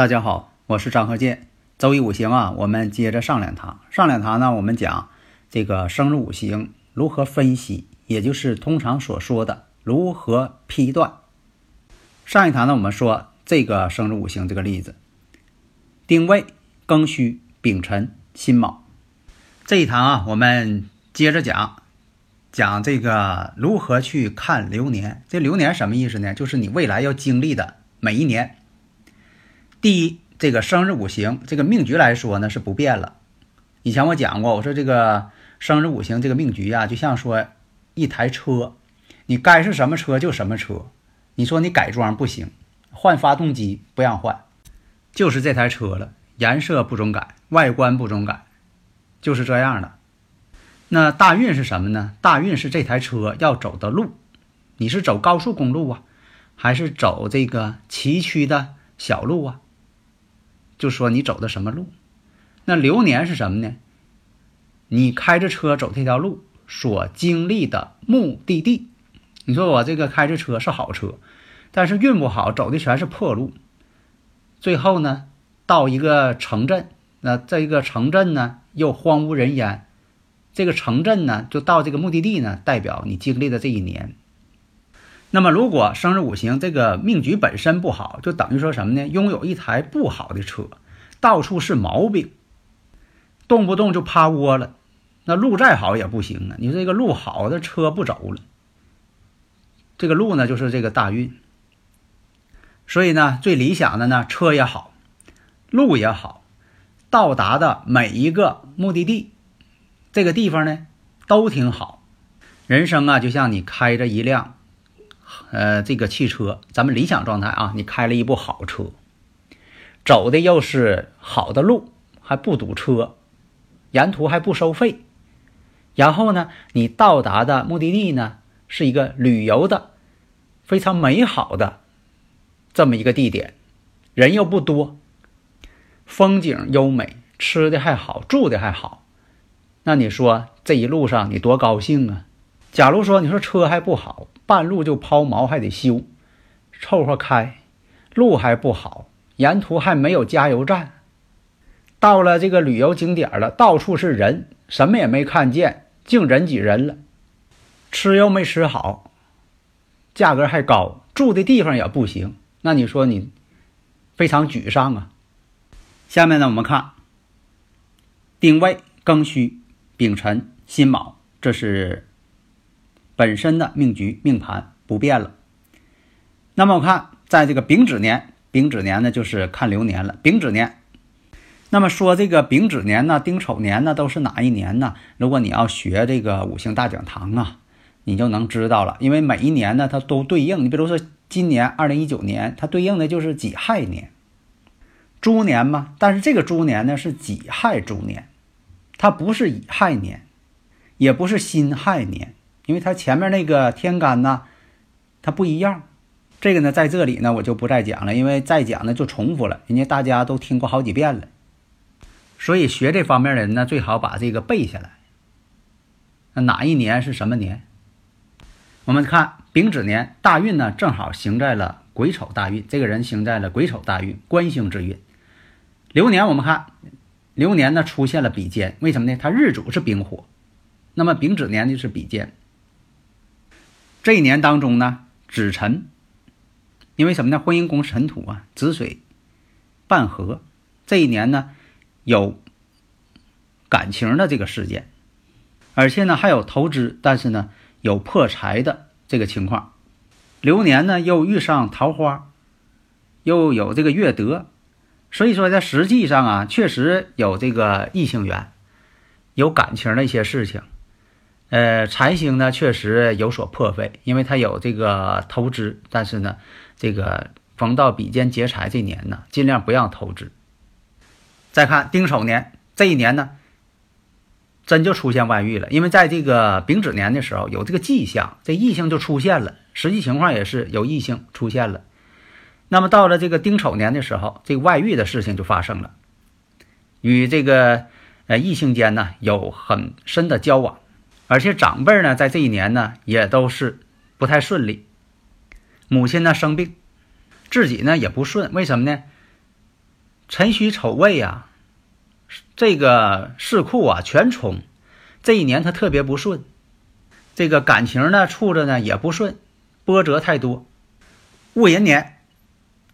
大家好，我是张和建。周一五行啊，我们接着上两堂。上两堂呢，我们讲这个生日五行如何分析，也就是通常所说的如何批断。上一堂呢，我们说这个生日五行这个例子，丁未、庚戌、丙辰、辛卯。这一堂啊，我们接着讲讲这个如何去看流年。这流年什么意思呢？就是你未来要经历的每一年。第一，这个生日五行这个命局来说呢是不变了。以前我讲过，我说这个生日五行这个命局呀，就像说一台车，你该是什么车就什么车。你说你改装不行，换发动机不让换，就是这台车了，颜色不准改，外观不准改，就是这样的。那大运是什么呢？大运是这台车要走的路，你是走高速公路啊，还是走这个崎岖的小路啊？就说你走的什么路，那流年是什么呢？你开着车走这条路所经历的目的地。你说我这个开着车是好车，但是运不好，走的全是破路。最后呢，到一个城镇，那这个城镇呢又荒无人烟。这个城镇呢，就到这个目的地呢，代表你经历的这一年。那么，如果生日五行这个命局本身不好，就等于说什么呢？拥有一台不好的车，到处是毛病，动不动就趴窝了。那路再好也不行啊！你这个路好的车不走了，这个路呢就是这个大运。所以呢，最理想的呢，车也好，路也好，到达的每一个目的地，这个地方呢都挺好。人生啊，就像你开着一辆。呃，这个汽车，咱们理想状态啊，你开了一部好车，走的又是好的路，还不堵车，沿途还不收费，然后呢，你到达的目的地呢，是一个旅游的非常美好的这么一个地点，人又不多，风景优美，吃的还好，住的还好，那你说这一路上你多高兴啊？假如说你说车还不好。半路就抛锚，还得修，凑合开，路还不好，沿途还没有加油站。到了这个旅游景点了，到处是人，什么也没看见，净人挤人了。吃又没吃好，价格还高，住的地方也不行。那你说你非常沮丧啊。下面呢，我们看丁未、庚戌、丙辰、辛卯，这是。本身的命局命盘不变了，那么我看在这个丙子年，丙子年呢就是看流年了。丙子年，那么说这个丙子年呢、丁丑年呢都是哪一年呢？如果你要学这个五行大讲堂啊，你就能知道了。因为每一年呢它都对应，你比如说今年二零一九年，它对应的就是己亥年，猪年嘛。但是这个猪年呢是己亥猪年，它不是乙亥年，也不是辛亥年。因为它前面那个天干呢，它不一样。这个呢，在这里呢，我就不再讲了，因为再讲呢就重复了，人家大家都听过好几遍了。所以学这方面的人呢，最好把这个背下来。那哪一年是什么年？我们看丙子年大运呢，正好行在了癸丑大运，这个人行在了癸丑大运，官星之运。流年我们看，流年呢出现了比肩，为什么呢？他日主是丙火，那么丙子年就是比肩。这一年当中呢，子辰，因为什么呢？婚姻宫辰土啊，子水半合，这一年呢有感情的这个事件，而且呢还有投资，但是呢有破财的这个情况。流年呢又遇上桃花，又有这个月德，所以说在实际上啊，确实有这个异性缘。有感情的一些事情。呃，财星呢确实有所破费，因为它有这个投资，但是呢，这个逢到比肩劫财这年呢，尽量不要投资。再看丁丑年这一年呢，真就出现外遇了，因为在这个丙子年的时候有这个迹象，这异性就出现了，实际情况也是有异性出现了。那么到了这个丁丑年的时候，这个外遇的事情就发生了，与这个呃异性间呢有很深的交往。而且长辈呢，在这一年呢，也都是不太顺利。母亲呢生病，自己呢也不顺。为什么呢？辰戌丑未呀，这个四库啊全冲，这一年他特别不顺。这个感情呢处着呢也不顺，波折太多。戊寅年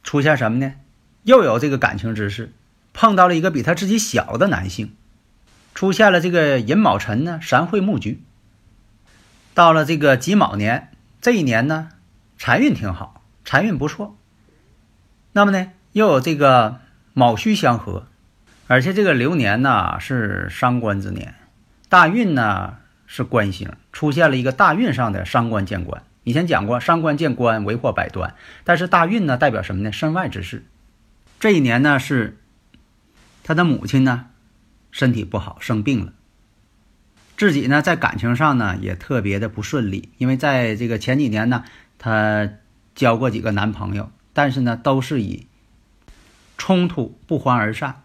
出现什么呢？又有这个感情之事，碰到了一个比他自己小的男性。出现了这个寅卯辰呢，三会木局。到了这个己卯年，这一年呢，财运挺好，财运不错。那么呢，又有这个卯戌相合，而且这个流年呢是伤官之年，大运呢是官星，出现了一个大运上的伤官见官。以前讲过，伤官见官为祸百端，但是大运呢代表什么呢？身外之事。这一年呢是他的母亲呢。身体不好，生病了。自己呢，在感情上呢，也特别的不顺利。因为在这个前几年呢，她交过几个男朋友，但是呢，都是以冲突不欢而散。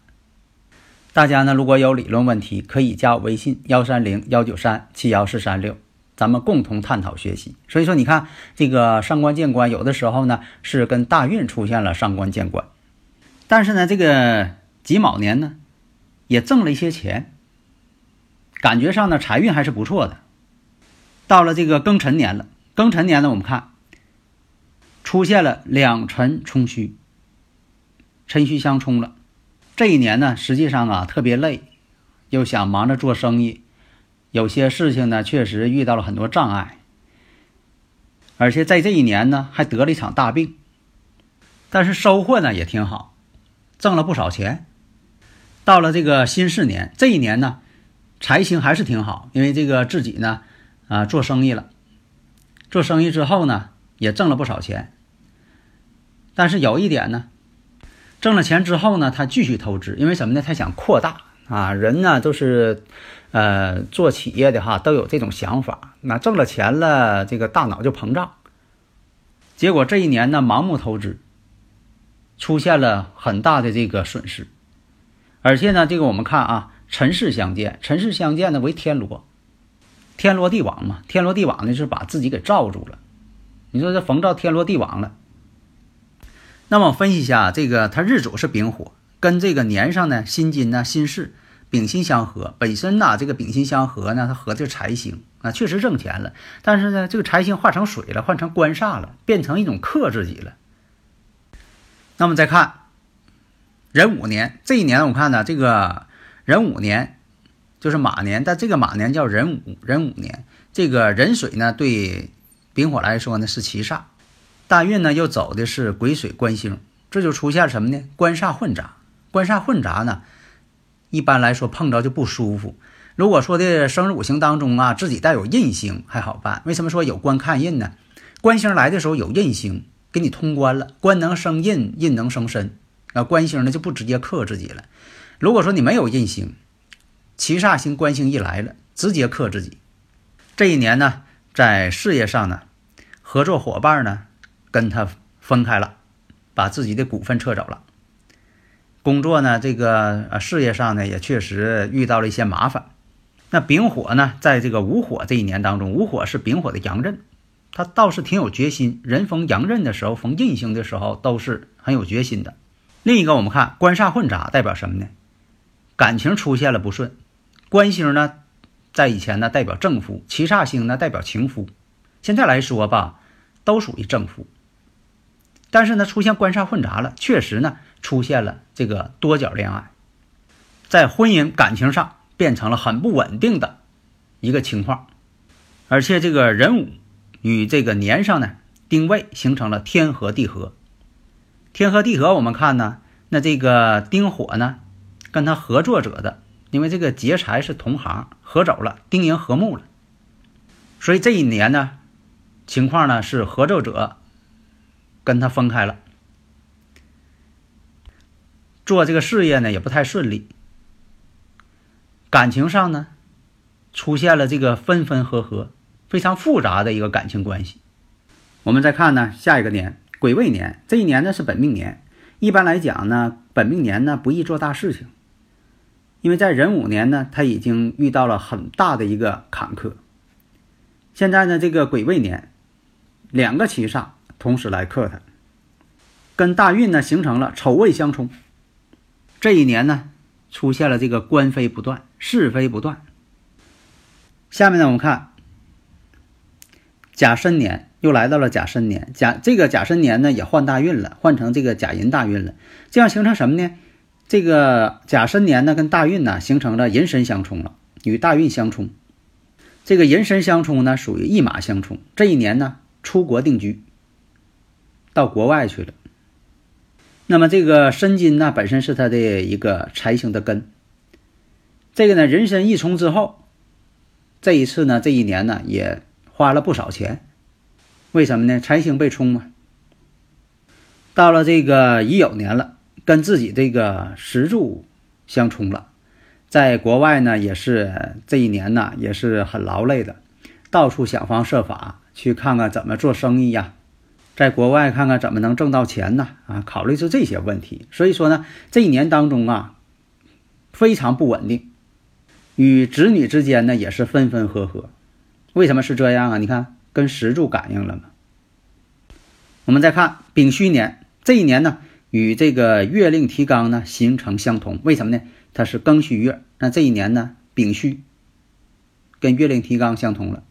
大家呢，如果有理论问题，可以加我微信幺三零幺九三七幺四三六，咱们共同探讨学习。所以说，你看这个上官见官，有的时候呢是跟大运出现了上官见官，但是呢，这个己卯年呢。也挣了一些钱，感觉上呢财运还是不错的。到了这个庚辰年了，庚辰年呢，我们看出现了两辰冲虚，辰戌相冲了。这一年呢，实际上啊特别累，又想忙着做生意，有些事情呢确实遇到了很多障碍，而且在这一年呢还得了一场大病，但是收获呢也挺好，挣了不少钱。到了这个辛巳年，这一年呢，财星还是挺好，因为这个自己呢，啊，做生意了，做生意之后呢，也挣了不少钱。但是有一点呢，挣了钱之后呢，他继续投资，因为什么呢？他想扩大啊，人呢都是，呃，做企业的哈，都有这种想法。那挣了钱了，这个大脑就膨胀，结果这一年呢，盲目投资，出现了很大的这个损失。而且呢，这个我们看啊，辰巳相见，辰巳相见呢为天罗，天罗地网嘛，天罗地网呢是把自己给罩住了。你说这逢到天罗地网了，那么分析一下，这个它日主是丙火，跟这个年上呢辛金呢辛巳丙辛相合，本身呢这个丙辛相合呢，它合的是财星啊，确实挣钱了。但是呢，这个财星化成水了，换成官煞了，变成一种克自己了。那么再看。壬午年这一年，我看呢，这个壬午年就是马年，但这个马年叫壬午，壬午年这个壬水呢，对丙火来说呢是七煞，大运呢又走的是癸水官星，这就出现什么呢？官煞混杂，官煞混杂呢，一般来说碰着就不舒服。如果说的生日五行当中啊，自己带有印星还好办，为什么说有官看印呢？官星来的时候有印星给你通关了，官能生印，印能生身。啊，官星呢就不直接克自己了。如果说你没有印星，七煞星、官星一来了，直接克自己。这一年呢，在事业上呢，合作伙伴呢跟他分开了，把自己的股份撤走了。工作呢，这个呃事业上呢也确实遇到了一些麻烦。那丙火呢，在这个午火这一年当中，午火是丙火的阳刃，他倒是挺有决心。人逢阳刃的时候，逢印星的时候，都是很有决心的。另一个，我们看官煞混杂代表什么呢？感情出现了不顺。官星呢，在以前呢代表正夫，七煞星呢代表情夫。现在来说吧，都属于正夫。但是呢，出现官煞混杂了，确实呢出现了这个多角恋爱，在婚姻感情上变成了很不稳定的一个情况。而且这个人午与这个年上呢丁未形成了天合地合。天合地合，我们看呢，那这个丁火呢，跟他合作者的因为这个劫财是同行合走了，丁寅和睦了，所以这一年呢，情况呢是合作者跟他分开了，做这个事业呢也不太顺利，感情上呢出现了这个分分合合，非常复杂的一个感情关系。我们再看呢下一个年癸未年，这一年呢是本命年，一般来讲呢本命年呢不宜做大事情。因为在壬午年呢，他已经遇到了很大的一个坎坷。现在呢，这个癸未年，两个七煞同时来克他，跟大运呢形成了丑未相冲。这一年呢，出现了这个官非不断，是非不断。下面呢，我们看甲申年又来到了甲申年，甲这个甲申年呢也换大运了，换成这个甲寅大运了，这样形成什么呢？这个甲申年呢，跟大运呢形成了寅申相冲了，与大运相冲。这个寅申相冲呢，属于一马相冲。这一年呢，出国定居，到国外去了。那么这个申金呢，本身是他的一个财星的根。这个呢，人申一冲之后，这一次呢，这一年呢，也花了不少钱。为什么呢？财星被冲嘛。到了这个乙酉年了。跟自己这个石柱相冲了，在国外呢也是这一年呢也是很劳累的，到处想方设法去看看怎么做生意呀，在国外看看怎么能挣到钱呢啊，考虑是这些问题。所以说呢，这一年当中啊非常不稳定，与子女之间呢也是分分合合。为什么是这样啊？你看跟石柱感应了吗？我们再看丙戌年这一年呢。与这个月令提纲呢形成相同，为什么呢？它是庚戌月，那这一年呢丙戌跟月令提纲相同了。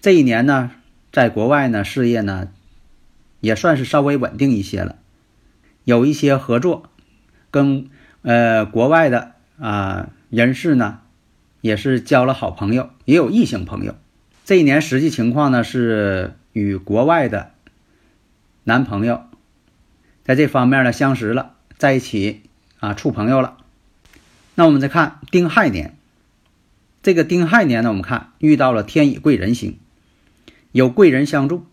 这一年呢，在国外呢事业呢也算是稍微稳定一些了，有一些合作，跟呃国外的啊人士呢也是交了好朋友，也有异性朋友。这一年实际情况呢是与国外的男朋友。在这方面呢，相识了，在一起啊，处朋友了。那我们再看丁亥年，这个丁亥年呢，我们看遇到了天乙贵人星，有贵人相助，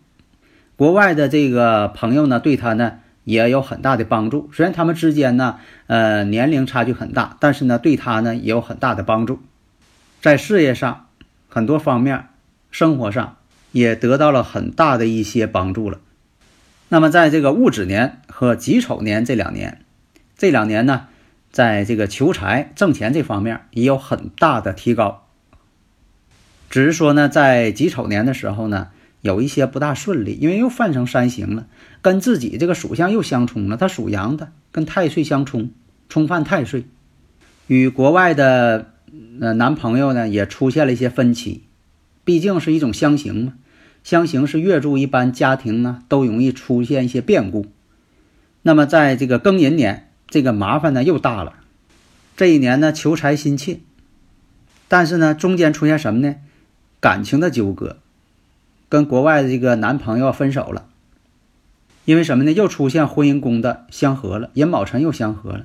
国外的这个朋友呢，对他呢也有很大的帮助。虽然他们之间呢，呃，年龄差距很大，但是呢，对他呢也有很大的帮助，在事业上很多方面，生活上也得到了很大的一些帮助了。那么，在这个戊子年和己丑年这两年，这两年呢，在这个求财挣钱这方面也有很大的提高。只是说呢，在己丑年的时候呢，有一些不大顺利，因为又犯成三刑了，跟自己这个属相又相冲了。他属羊的，跟太岁相冲，冲犯太岁，与国外的呃男朋友呢也出现了一些分歧，毕竟是一种相刑嘛。相刑是月柱，一般家庭呢都容易出现一些变故。那么在这个庚寅年，这个麻烦呢又大了。这一年呢求财心切，但是呢中间出现什么呢？感情的纠葛，跟国外的这个男朋友分手了。因为什么呢？又出现婚姻宫的相合了，寅卯辰又相合了。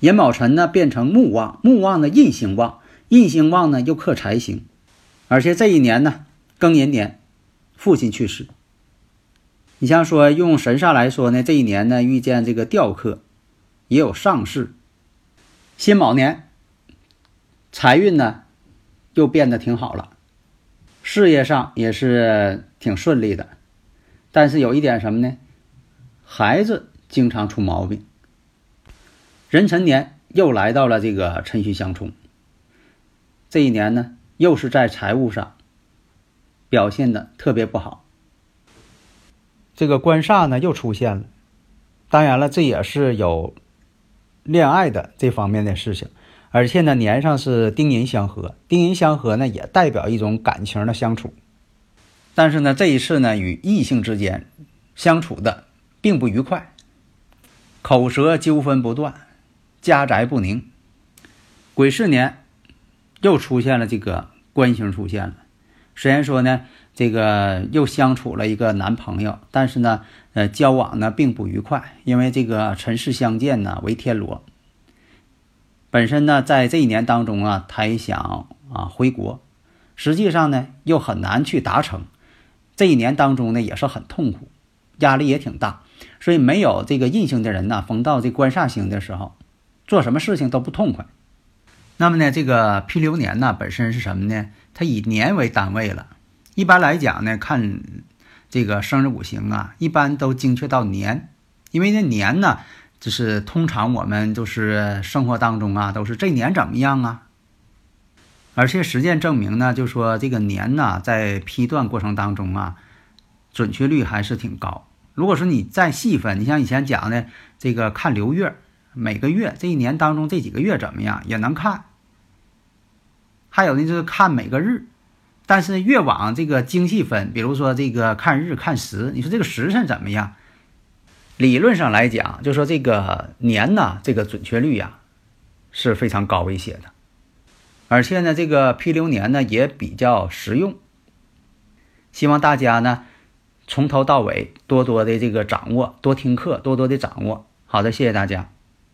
寅卯辰呢变成木旺，木旺呢印星旺，印星旺呢又克财星，而且这一年呢。庚寅年，父亲去世。你像说用神煞来说呢，这一年呢遇见这个吊客，也有上市。辛卯年，财运呢又变得挺好了，事业上也是挺顺利的。但是有一点什么呢？孩子经常出毛病。壬辰年又来到了这个辰戌相冲，这一年呢又是在财务上。表现的特别不好，这个官煞呢又出现了。当然了，这也是有恋爱的这方面的事情，而且呢年上是丁寅相合，丁寅相合呢也代表一种感情的相处。但是呢这一次呢与异性之间相处的并不愉快，口舌纠纷不断，家宅不宁。癸巳年又出现了这个官星出现了。虽然说呢，这个又相处了一个男朋友，但是呢，呃，交往呢并不愉快，因为这个尘世相见呢为天罗，本身呢，在这一年当中啊，他也想啊回国，实际上呢又很难去达成。这一年当中呢，也是很痛苦，压力也挺大。所以没有这个印星的人呢，逢到这官煞星的时候，做什么事情都不痛快。那么呢，这个批流年呢，本身是什么呢？它以年为单位了。一般来讲呢，看这个生日五行啊，一般都精确到年，因为那年呢，就是通常我们就是生活当中啊，都是这年怎么样啊？而且实践证明呢，就说这个年呢，在批断过程当中啊，准确率还是挺高。如果说你再细分，你像以前讲的这个看流月，每个月这一年当中这几个月怎么样也能看。还有呢，就是看每个日。但是越往这个精细分，比如说这个看日看时，你说这个时辰怎么样？理论上来讲，就说这个年呢，这个准确率呀是非常高一些的，而且呢，这个批流年呢也比较实用。希望大家呢从头到尾多多的这个掌握，多听课，多多的掌握。好的，谢谢大家。